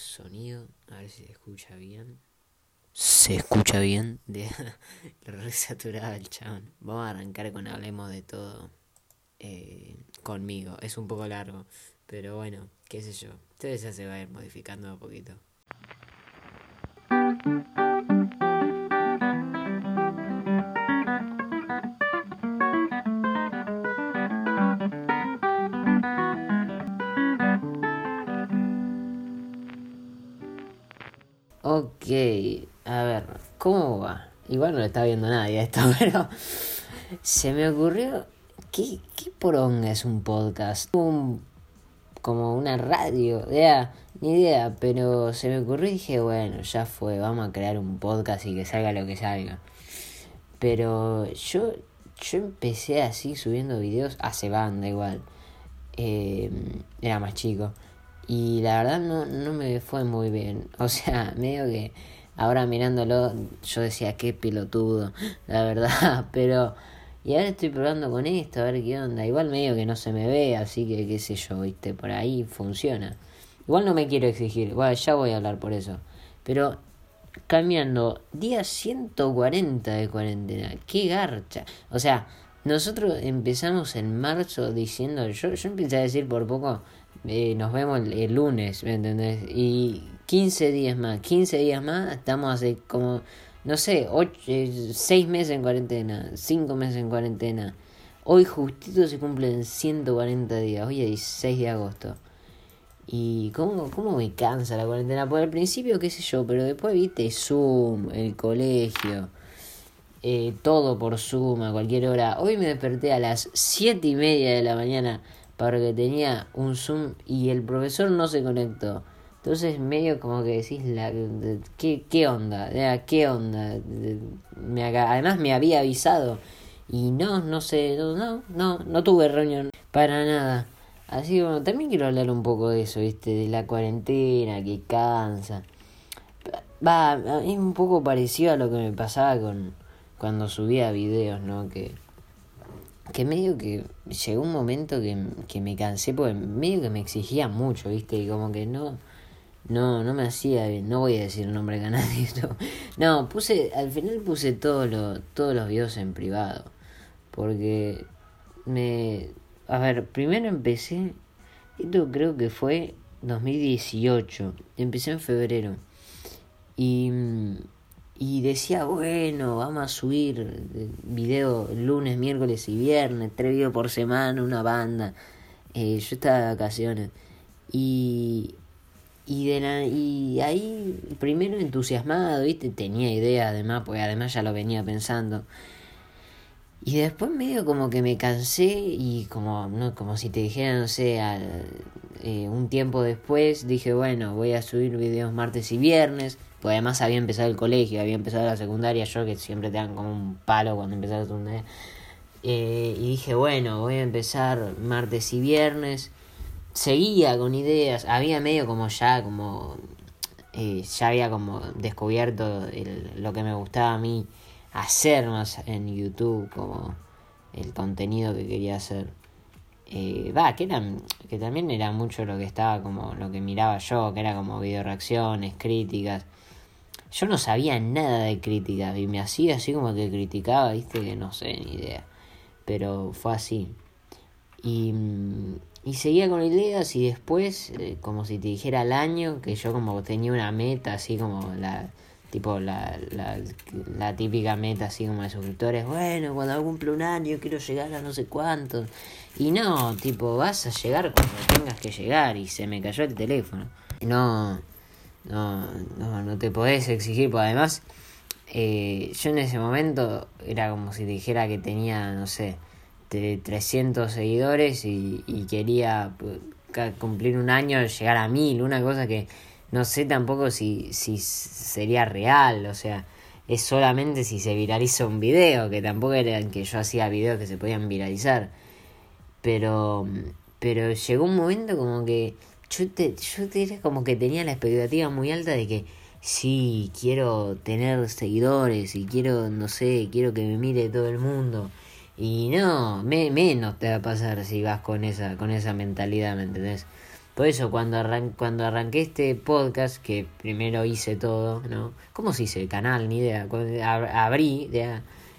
sonido, a ver si se escucha bien. Se escucha bien, de resaturado el chabón. Vamos a arrancar con hablemos de todo eh, conmigo. Es un poco largo, pero bueno, qué sé yo. Ustedes ya se va a ir modificando un poquito. Ok, a ver, ¿cómo va? Igual no lo está viendo nadie esto, pero se me ocurrió, ¿qué, qué poronga es un podcast? Un, como una radio, idea, ni idea, pero se me ocurrió y dije, bueno, ya fue, vamos a crear un podcast y que salga lo que salga. Pero yo, yo empecé así subiendo videos hace banda igual, eh, era más chico. Y la verdad no, no me fue muy bien. O sea, medio que ahora mirándolo yo decía qué pelotudo, la verdad. Pero y ahora estoy probando con esto, a ver qué onda. Igual medio que no se me ve, así que qué sé yo, viste, por ahí funciona. Igual no me quiero exigir, bueno, ya voy a hablar por eso. Pero cambiando, día 140 de cuarentena, qué garcha. O sea, nosotros empezamos en marzo diciendo, yo, yo empecé a decir por poco, eh, nos vemos el, lunes, ¿me entendés? Y 15 días más, 15 días más, estamos hace como, no sé, 6 eh, meses en cuarentena, 5 meses en cuarentena. Hoy justito se cumplen 140 días, hoy es 16 de agosto. Y cómo, cómo me cansa la cuarentena, por el principio qué sé yo, pero después viste Zoom, el colegio, eh, todo por Zoom a cualquier hora. Hoy me desperté a las 7 y media de la mañana porque tenía un Zoom y el profesor no se conectó. Entonces medio como que decís, la, ¿qué, qué onda? ¿Qué onda? Me, además me había avisado y no, no sé, no, no, no tuve reunión para nada. Así que bueno, también quiero hablar un poco de eso, ¿viste? De la cuarentena que cansa. Va, es un poco parecido a lo que me pasaba con cuando subía videos, ¿no? Que que medio que llegó un momento que, que me cansé porque medio que me exigía mucho, ¿viste? Y como que no no no me hacía bien, no voy a decir nombre de nadie, no, puse al final puse todo lo, todos los videos en privado porque me a ver, primero empecé esto creo que fue 2018, empecé en febrero y y decía, bueno, vamos a subir video lunes, miércoles y viernes, tres videos por semana, una banda. Eh, yo estaba de vacaciones. Y, y, de la, y ahí, primero entusiasmado, ¿viste? Tenía idea además, porque además ya lo venía pensando. Y después medio como que me cansé y como, no, como si te dijera, no sé, eh, un tiempo después dije, bueno, voy a subir videos martes y viernes pues además había empezado el colegio, había empezado la secundaria, yo que siempre te dan como un palo cuando empezás la secundaria. Eh, y dije, bueno, voy a empezar martes y viernes. Seguía con ideas, había medio como ya, como. Eh, ya había como descubierto lo que me gustaba a mí hacer más en YouTube, como el contenido que quería hacer. Eh, va, que, que también era mucho lo que estaba como lo que miraba yo, que era como video reacciones, críticas. Yo no sabía nada de crítica y me hacía así como que criticaba, viste, que no sé, ni idea. Pero fue así. Y, mm, y seguía con ideas y después, eh, como si te dijera al año, que yo como tenía una meta, así como la tipo la, la, la típica meta así como de suscriptores, bueno, cuando cumplo un año quiero llegar a no sé cuántos. Y no, tipo, vas a llegar cuando tengas que llegar y se me cayó el teléfono. No, no, no, no te podés exigir, porque además eh, yo en ese momento era como si dijera que tenía, no sé, 300 seguidores y, y quería cumplir un año, llegar a mil, una cosa que no sé tampoco si, si sería real, o sea, es solamente si se viraliza un video, que tampoco era que yo hacía videos que se podían viralizar, pero, pero llegó un momento como que yo, te, yo te, como que tenía la expectativa muy alta de que sí, quiero tener seguidores y quiero, no sé, quiero que me mire todo el mundo. Y no, me, menos te va a pasar si vas con esa, con esa mentalidad, ¿me entendés? Por eso cuando, arran cuando arranqué este podcast, que primero hice todo, ¿no? ¿Cómo se dice? El canal, ni idea. Cuando abrí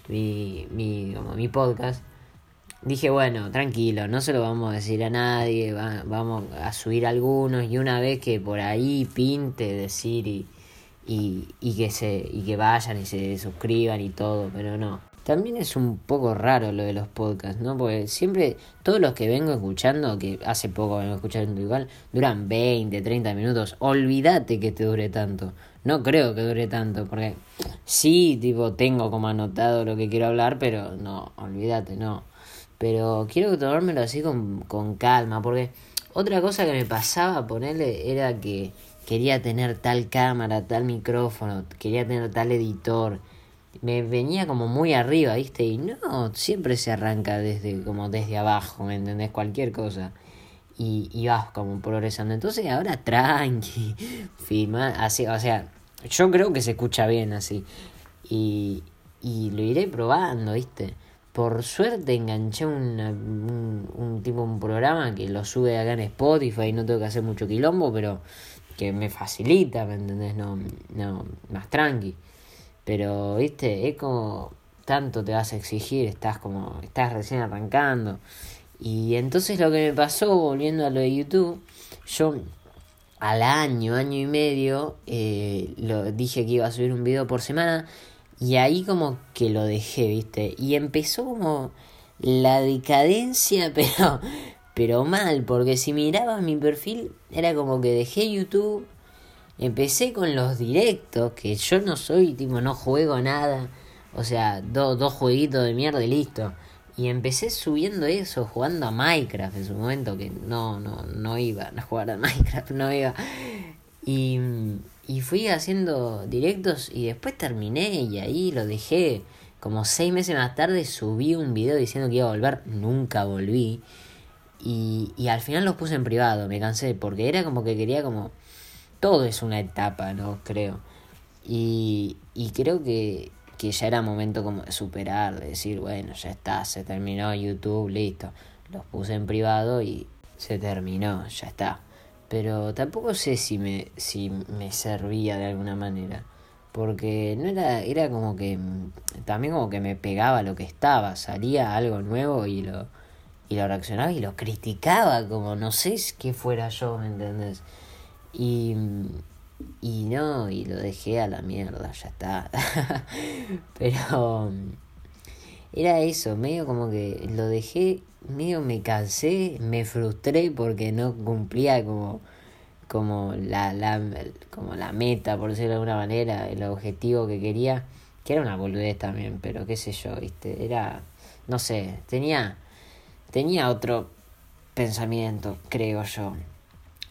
mi, mi, como mi podcast, dije, bueno, tranquilo, no se lo vamos a decir a nadie, vamos a subir algunos y una vez que por ahí pinte decir y, y, y, que se, y que vayan y se suscriban y todo, pero no. También es un poco raro lo de los podcasts, ¿no? Porque siempre, todos los que vengo escuchando, que hace poco vengo escuchando igual, duran 20, 30 minutos. Olvídate que te dure tanto. No creo que dure tanto, porque sí, tipo, tengo como anotado lo que quiero hablar, pero no, olvídate, no. Pero quiero tomármelo así con, con calma, porque otra cosa que me pasaba, ponerle, era que quería tener tal cámara, tal micrófono, quería tener tal editor me venía como muy arriba, ¿viste? Y no, siempre se arranca desde como desde abajo, ¿me entendés? Cualquier cosa. Y, y vas como progresando. Entonces ahora tranqui, firma, así, o sea, yo creo que se escucha bien así. Y, y lo iré probando, ¿viste? Por suerte enganché un, un tipo, un programa que lo sube acá en Spotify y no tengo que hacer mucho quilombo, pero que me facilita, ¿me entendés? No, no, más tranqui. Pero, viste, es como tanto te vas a exigir, estás como, estás recién arrancando. Y entonces lo que me pasó, volviendo a lo de YouTube, yo al año, año y medio, eh, lo dije que iba a subir un video por semana y ahí como que lo dejé, viste. Y empezó como la decadencia, pero, pero mal, porque si mirabas mi perfil era como que dejé YouTube Empecé con los directos, que yo no soy, tipo, no juego nada. O sea, dos jueguitos de mierda y listo. Y empecé subiendo eso, jugando a Minecraft en su momento, que no, no, no iba a jugar a Minecraft, no iba. Y, y fui haciendo directos y después terminé y ahí lo dejé. Como seis meses más tarde subí un video diciendo que iba a volver, nunca volví. Y, y al final los puse en privado, me cansé, porque era como que quería como todo es una etapa, ¿no? Creo. Y, y creo que, que ya era momento como de superar, de decir, bueno, ya está, se terminó YouTube, listo. Los puse en privado y se terminó, ya está. Pero tampoco sé si me, si me servía de alguna manera. Porque no era, era como que también como que me pegaba lo que estaba, salía algo nuevo y lo, y lo reaccionaba y lo criticaba, como no sé qué fuera yo, ¿me entendés? Y, y no, y lo dejé a la mierda, ya está. Pero era eso, medio como que lo dejé, medio me cansé, me frustré porque no cumplía como como la, la como la meta, por decirlo de alguna manera, el objetivo que quería, que era una boludez también, pero qué sé yo, ¿viste? Era no sé, tenía tenía otro pensamiento, creo yo.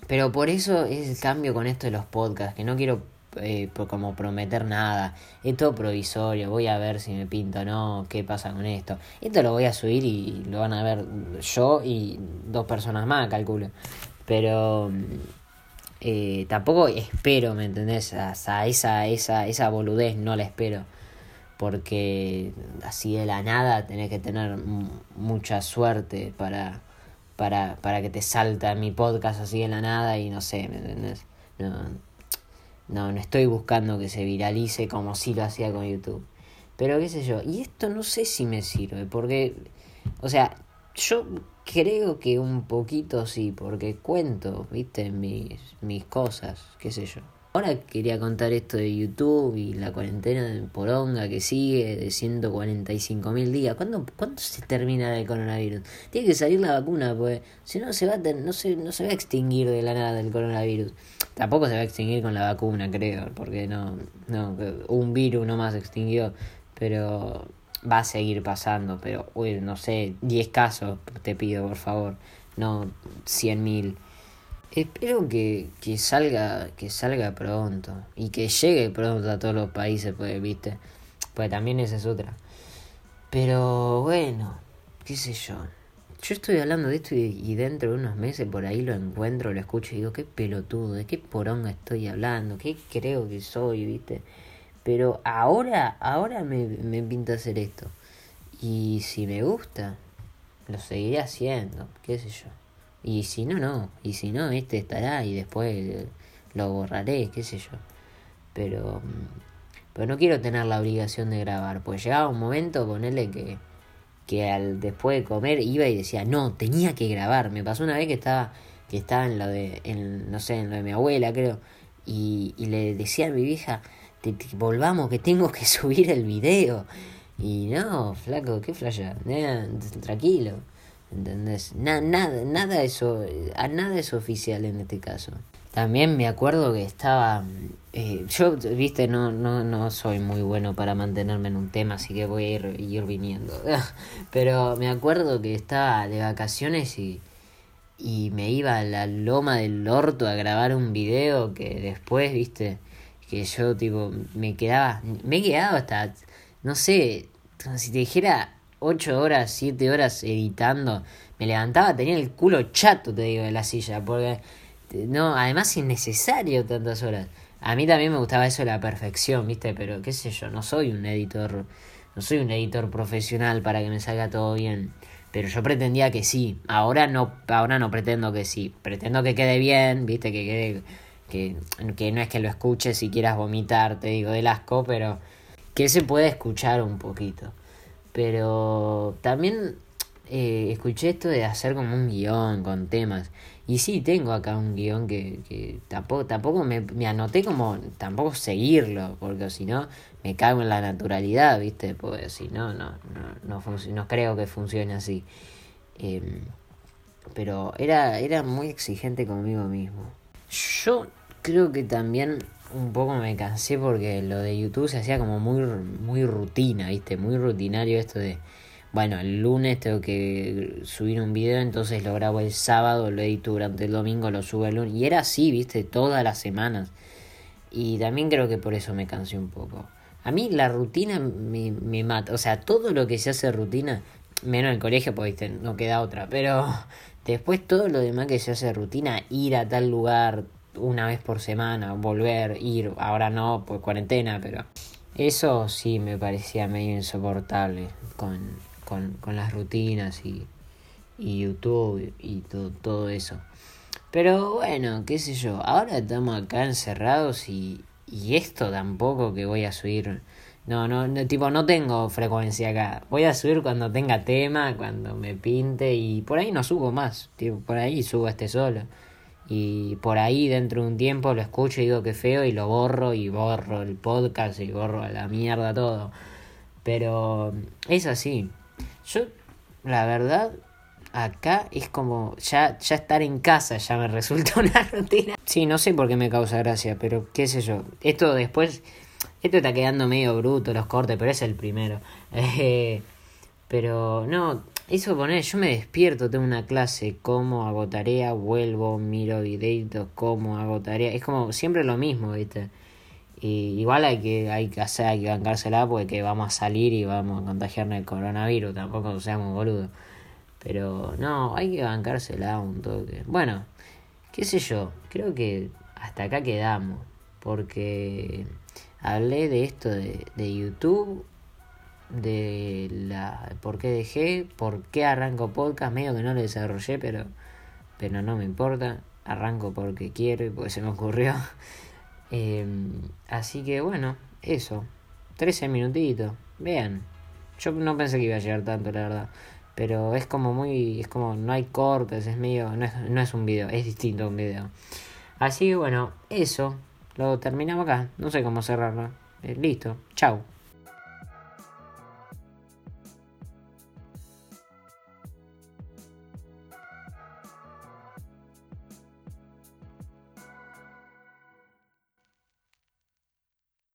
Pero por eso es el cambio con esto de los podcasts, que no quiero eh, como prometer nada. Es todo provisorio, voy a ver si me pinto o no, qué pasa con esto. Esto lo voy a subir y lo van a ver yo y dos personas más, calculo. Pero eh, tampoco espero, ¿me entendés? Hasta esa, esa, esa boludez no la espero. Porque así de la nada tenés que tener mucha suerte para para, para que te salta mi podcast así en la nada y no sé, ¿me entiendes? No, no, no estoy buscando que se viralice como si lo hacía con YouTube. Pero qué sé yo, y esto no sé si me sirve, porque, o sea, yo creo que un poquito sí, porque cuento, viste, mis, mis cosas, qué sé yo. Ahora quería contar esto de YouTube y la cuarentena de Poronga que sigue de 145 mil días. ¿Cuándo, ¿Cuándo se termina el coronavirus? Tiene que salir la vacuna, pues si no se va a no se, no se va a extinguir de la nada el coronavirus. Tampoco se va a extinguir con la vacuna, creo, porque no, no, un virus no más extinguió, pero va a seguir pasando, pero, uy, no sé, 10 casos te pido, por favor, no 100 mil. Espero que, que salga que salga pronto y que llegue pronto a todos los países, pues, viste. Pues también esa es otra. Pero bueno, qué sé yo. Yo estoy hablando de esto y, dentro de unos meses por ahí lo encuentro, lo escucho y digo, qué pelotudo, de qué poronga estoy hablando, qué creo que soy, viste. Pero ahora, ahora me, me pinta hacer esto. Y si me gusta, lo seguiré haciendo, qué sé yo. Y si no, no. Y si no, este estará y después lo borraré, qué sé yo. Pero, pero no quiero tener la obligación de grabar. Pues llegaba un momento, ponerle que, que al después de comer iba y decía, no, tenía que grabar. Me pasó una vez que estaba, que estaba en lo de, en, no sé, en lo de mi abuela, creo. Y, y le decía a mi vieja, te, volvamos que tengo que subir el video. Y no, flaco, qué flasha, tranquilo. ¿Entendés? nada, nada eso, a nada es oficial en este caso. También me acuerdo que estaba, eh, yo, viste, no, no, no soy muy bueno para mantenerme en un tema, así que voy a ir, ir viniendo. Pero me acuerdo que estaba de vacaciones y, y me iba a la loma del orto a grabar un video que después, viste, que yo tipo me quedaba, me he quedado hasta, no sé, si te dijera 8 horas, 7 horas editando, me levantaba, tenía el culo chato, te digo, de la silla, porque no, además innecesario tantas horas. A mí también me gustaba eso de la perfección, ¿viste? Pero qué sé yo, no soy un editor, no soy un editor profesional para que me salga todo bien. Pero yo pretendía que sí. Ahora no, ahora no pretendo que sí. Pretendo que quede bien, ¿viste? Que quede que, que no es que lo escuches y quieras vomitar, te digo, del asco, pero que se puede escuchar un poquito. Pero también eh, escuché esto de hacer como un guion con temas. Y sí, tengo acá un guion que, que tampoco, tampoco me, anoté como tampoco seguirlo, porque si no me cago en la naturalidad, ¿viste? Pues si no, no, no, no, no creo que funcione así. Em, pero era, era muy exigente conmigo mismo. Yo creo que también un poco me cansé porque lo de YouTube se hacía como muy, muy rutina, ¿viste? Muy rutinario esto de, bueno, el lunes tengo que subir un video, entonces lo grabo el sábado, lo edito durante el domingo, lo subo el lunes. Y era así, ¿viste? Todas las semanas. Y también creo que por eso me cansé un poco. A mí la rutina me, me mata. O sea, todo lo que se hace rutina, menos el colegio, pues ¿viste? no queda otra. Pero después todo lo demás que se hace rutina, ir a tal lugar, una vez por semana, volver, ir, ahora no, pues cuarentena, pero eso sí me parecía medio insoportable con, con, con las rutinas y, y YouTube y todo, todo eso. Pero bueno, qué sé yo, ahora estamos acá encerrados y, y esto tampoco que voy a subir. No, no, no, tipo, no tengo frecuencia acá. Voy a subir cuando tenga tema, cuando me pinte y por ahí no subo más. Tipo, por ahí subo este solo y por ahí dentro de un tiempo lo escucho y digo que feo y lo borro y borro el podcast y borro a la mierda todo. Pero es así. Yo, la verdad, acá es como ya, ya estar en casa ya me resulta una rutina. Sí, no sé por qué me causa gracia, pero qué sé yo. Esto después, esto está quedando medio bruto los cortes, pero es el primero. Eh, pero no, eso poner, yo me despierto, tengo una clase, como hago tarea, vuelvo, miro videitos, como hago tarea. Es como siempre lo mismo, ¿viste? Y igual hay que, hay que hacer, hay que bancársela porque vamos a salir y vamos a contagiarnos el coronavirus, tampoco seamos boludos. Pero no, hay que bancársela un toque. Bueno, qué sé yo, creo que hasta acá quedamos. Porque hablé de esto de, de YouTube de la por qué dejé, por qué arranco podcast, medio que no lo desarrollé, pero, pero no me importa, arranco porque quiero y porque se me ocurrió. Em, así que bueno, eso, 13 minutitos, vean, yo no pensé que iba a llegar tanto, la verdad. Pero es como muy, es como no hay cortes, es medio, no es, no es un video, es distinto a un video. Así que bueno, eso, lo terminamos acá, no sé cómo cerrarlo. Eh, listo, chao.